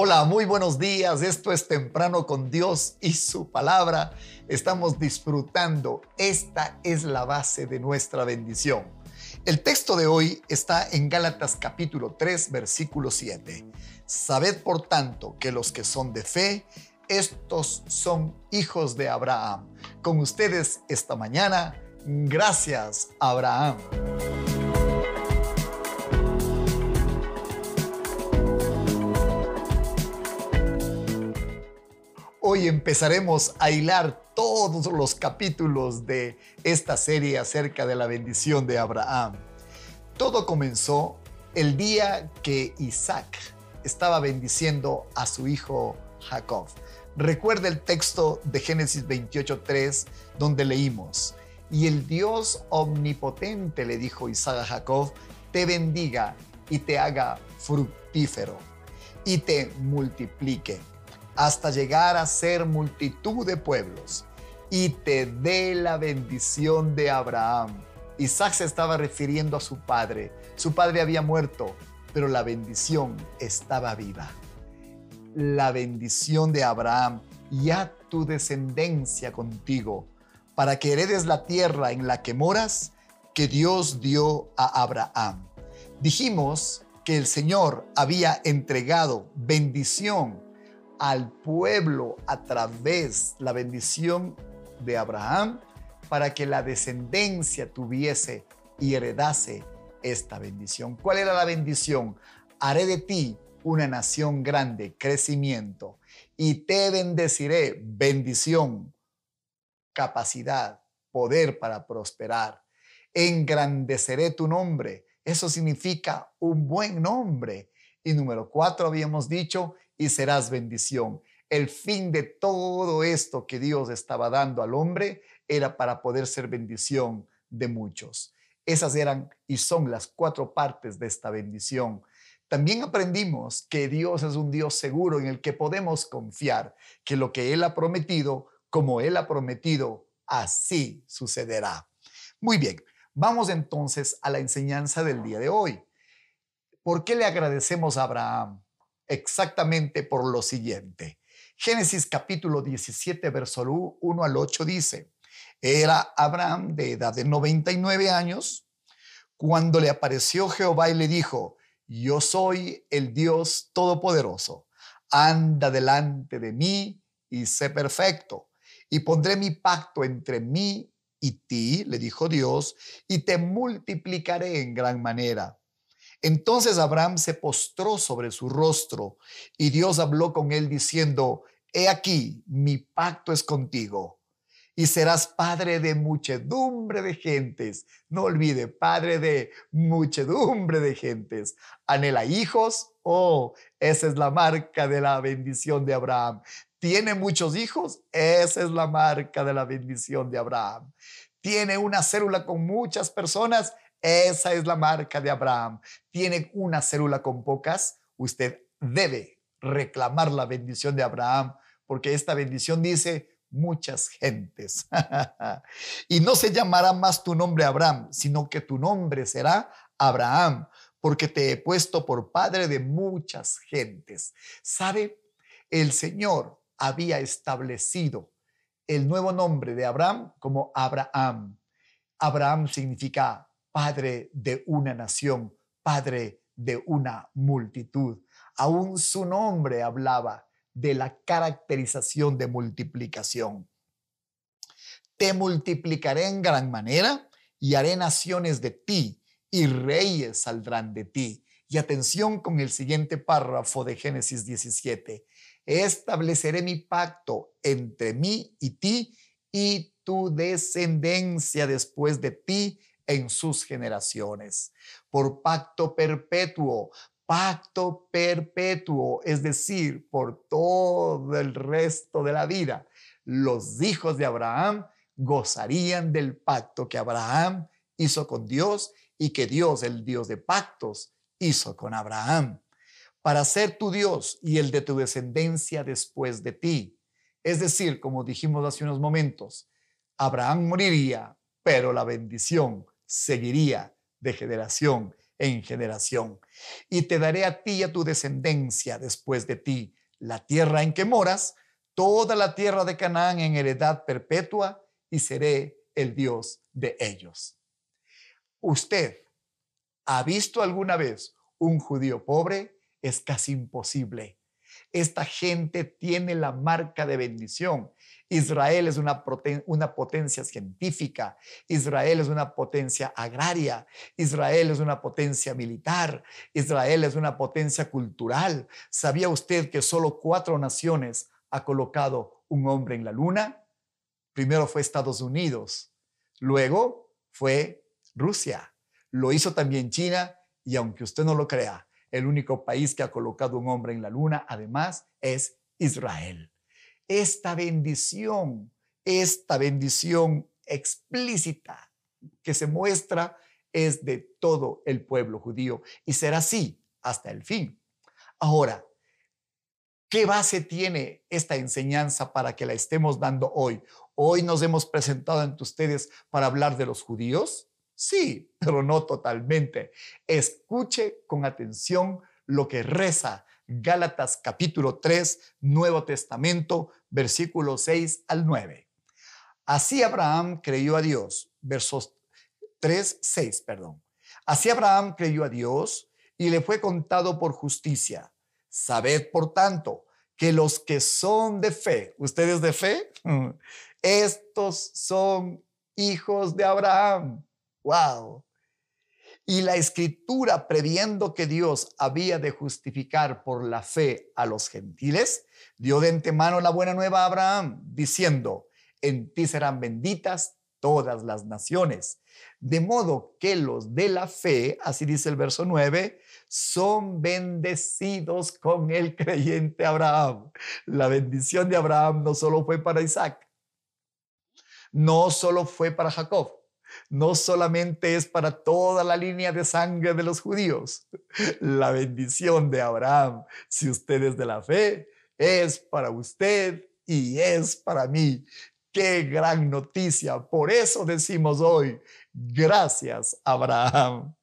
Hola, muy buenos días. Esto es Temprano con Dios y su palabra. Estamos disfrutando. Esta es la base de nuestra bendición. El texto de hoy está en Gálatas capítulo 3, versículo 7. Sabed por tanto que los que son de fe, estos son hijos de Abraham. Con ustedes esta mañana, gracias Abraham. Hoy empezaremos a hilar todos los capítulos de esta serie acerca de la bendición de Abraham. Todo comenzó el día que Isaac estaba bendiciendo a su hijo Jacob. Recuerda el texto de Génesis 28.3 donde leímos, y el Dios omnipotente le dijo Isaac a Jacob, te bendiga y te haga fructífero y te multiplique hasta llegar a ser multitud de pueblos y te dé la bendición de Abraham. Isaac se estaba refiriendo a su padre. Su padre había muerto, pero la bendición estaba viva. La bendición de Abraham y a tu descendencia contigo, para que heredes la tierra en la que moras, que Dios dio a Abraham. Dijimos que el Señor había entregado bendición al pueblo a través la bendición de Abraham para que la descendencia tuviese y heredase esta bendición. ¿Cuál era la bendición? Haré de ti una nación grande, crecimiento, y te bendeciré, bendición, capacidad, poder para prosperar. Engrandeceré tu nombre. Eso significa un buen nombre. Y número cuatro, habíamos dicho, y serás bendición. El fin de todo esto que Dios estaba dando al hombre era para poder ser bendición de muchos. Esas eran y son las cuatro partes de esta bendición. También aprendimos que Dios es un Dios seguro en el que podemos confiar, que lo que Él ha prometido, como Él ha prometido, así sucederá. Muy bien, vamos entonces a la enseñanza del día de hoy. ¿Por qué le agradecemos a Abraham? Exactamente por lo siguiente. Génesis capítulo 17, verso 1 al 8 dice, era Abraham de edad de 99 años cuando le apareció Jehová y le dijo, yo soy el Dios Todopoderoso, anda delante de mí y sé perfecto, y pondré mi pacto entre mí y ti, le dijo Dios, y te multiplicaré en gran manera. Entonces Abraham se postró sobre su rostro y Dios habló con él diciendo, He aquí, mi pacto es contigo y serás padre de muchedumbre de gentes. No olvide, padre de muchedumbre de gentes. Anhela hijos. Oh, esa es la marca de la bendición de Abraham. ¿Tiene muchos hijos? Esa es la marca de la bendición de Abraham. ¿Tiene una célula con muchas personas? Esa es la marca de Abraham. Tiene una célula con pocas, usted debe reclamar la bendición de Abraham, porque esta bendición dice muchas gentes. y no se llamará más tu nombre Abraham, sino que tu nombre será Abraham, porque te he puesto por padre de muchas gentes. ¿Sabe? El Señor había establecido el nuevo nombre de Abraham como Abraham. Abraham significa padre de una nación, padre de una multitud. Aún su nombre hablaba de la caracterización de multiplicación. Te multiplicaré en gran manera y haré naciones de ti y reyes saldrán de ti. Y atención con el siguiente párrafo de Génesis 17. Estableceré mi pacto entre mí y ti y tu descendencia después de ti en sus generaciones, por pacto perpetuo, pacto perpetuo, es decir, por todo el resto de la vida. Los hijos de Abraham gozarían del pacto que Abraham hizo con Dios y que Dios, el Dios de pactos, hizo con Abraham, para ser tu Dios y el de tu descendencia después de ti. Es decir, como dijimos hace unos momentos, Abraham moriría, pero la bendición seguiría de generación en generación. Y te daré a ti y a tu descendencia después de ti la tierra en que moras, toda la tierra de Canaán en heredad perpetua, y seré el Dios de ellos. ¿Usted ha visto alguna vez un judío pobre? Es casi imposible. Esta gente tiene la marca de bendición. Israel es una, potencia científica, Israel es una potencia agraria, Israel es una potencia militar, Israel es una potencia cultural. ¿Sabía usted que solo cuatro naciones ha colocado un hombre en la luna? Primero fue Estados Unidos, luego fue Rusia, lo hizo también China y aunque usted no lo crea, el único país que ha colocado un hombre en la luna, además, es Israel. Esta bendición, esta bendición explícita que se muestra es de todo el pueblo judío y será así hasta el fin. Ahora, ¿qué base tiene esta enseñanza para que la estemos dando hoy? Hoy nos hemos presentado ante ustedes para hablar de los judíos, Sí, pero no totalmente. Escuche con atención lo que reza Gálatas capítulo 3, Nuevo Testamento, versículos 6 al 9. Así Abraham creyó a Dios, versos 3, 6, perdón. Así Abraham creyó a Dios y le fue contado por justicia. Sabed, por tanto, que los que son de fe, ¿ustedes de fe? Estos son hijos de Abraham. Y la escritura, previendo que Dios había de justificar por la fe a los gentiles, dio de antemano la buena nueva a Abraham, diciendo, en ti serán benditas todas las naciones. De modo que los de la fe, así dice el verso 9, son bendecidos con el creyente Abraham. La bendición de Abraham no solo fue para Isaac, no solo fue para Jacob, no solamente es para toda la línea de sangre de los judíos. La bendición de Abraham, si usted es de la fe, es para usted y es para mí. Qué gran noticia. Por eso decimos hoy, gracias Abraham.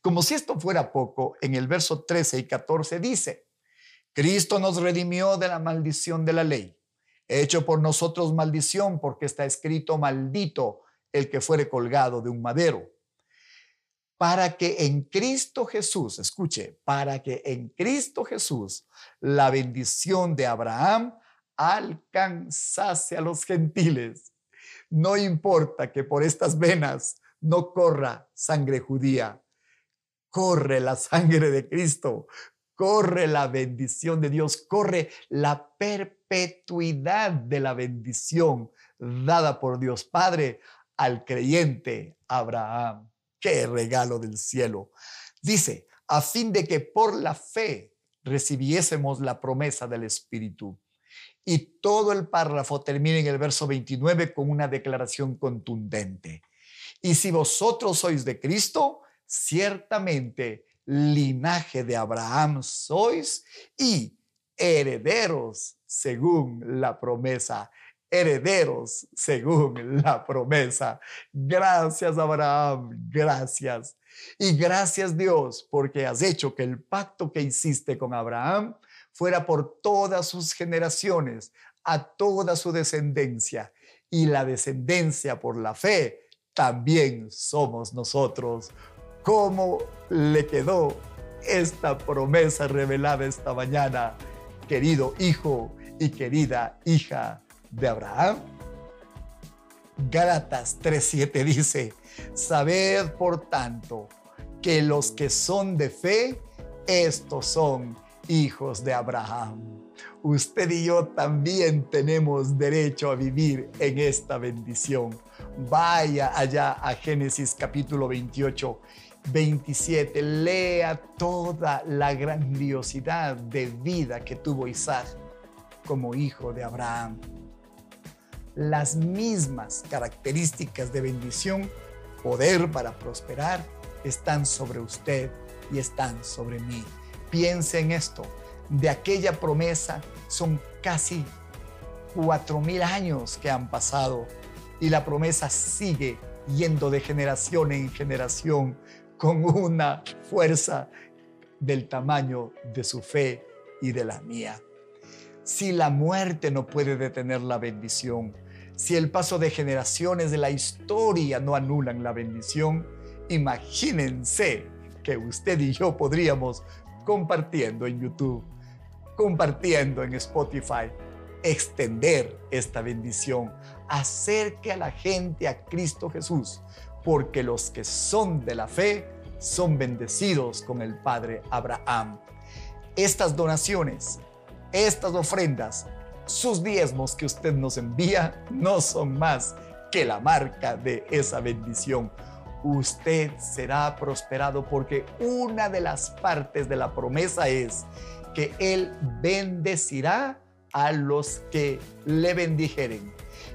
Como si esto fuera poco, en el verso 13 y 14 dice, Cristo nos redimió de la maldición de la ley, hecho por nosotros maldición porque está escrito maldito el que fuere colgado de un madero. Para que en Cristo Jesús, escuche, para que en Cristo Jesús la bendición de Abraham alcanzase a los gentiles. No importa que por estas venas no corra sangre judía, corre la sangre de Cristo, corre la bendición de Dios, corre la perpetuidad de la bendición dada por Dios Padre al creyente Abraham. Qué regalo del cielo. Dice, a fin de que por la fe recibiésemos la promesa del Espíritu. Y todo el párrafo termina en el verso 29 con una declaración contundente. Y si vosotros sois de Cristo, ciertamente linaje de Abraham sois y herederos según la promesa herederos según la promesa. Gracias Abraham, gracias. Y gracias Dios porque has hecho que el pacto que hiciste con Abraham fuera por todas sus generaciones, a toda su descendencia. Y la descendencia por la fe también somos nosotros. ¿Cómo le quedó esta promesa revelada esta mañana, querido hijo y querida hija? De Abraham. Gálatas 3:7 dice, sabed por tanto que los que son de fe, estos son hijos de Abraham. Usted y yo también tenemos derecho a vivir en esta bendición. Vaya allá a Génesis capítulo 28, 27. Lea toda la grandiosidad de vida que tuvo Isaac como hijo de Abraham las mismas características de bendición, poder para prosperar, están sobre usted y están sobre mí. Piense en esto. De aquella promesa son casi cuatro mil años que han pasado y la promesa sigue yendo de generación en generación con una fuerza del tamaño de su fe y de la mía. Si la muerte no puede detener la bendición, si el paso de generaciones de la historia no anulan la bendición, imagínense que usted y yo podríamos compartiendo en YouTube, compartiendo en Spotify, extender esta bendición, acerque a la gente a Cristo Jesús, porque los que son de la fe son bendecidos con el Padre Abraham. Estas donaciones, estas ofrendas, sus diezmos que usted nos envía no son más que la marca de esa bendición. Usted será prosperado porque una de las partes de la promesa es que Él bendecirá a los que le bendijeren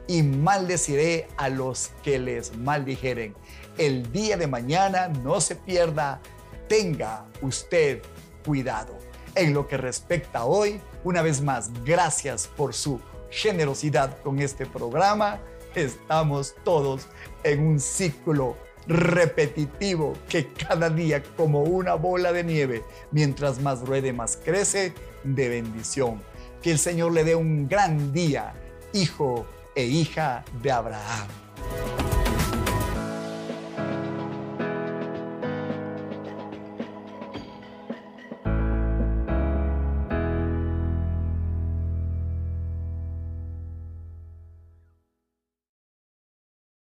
y maldeciré a los que les maldijeren. El día de mañana no se pierda, tenga usted cuidado. En lo que respecta hoy, una vez más, gracias por su generosidad con este programa. Estamos todos en un ciclo repetitivo que cada día como una bola de nieve, mientras más ruede, más crece, de bendición. Que el Señor le dé un gran día, hijo e hija de Abraham.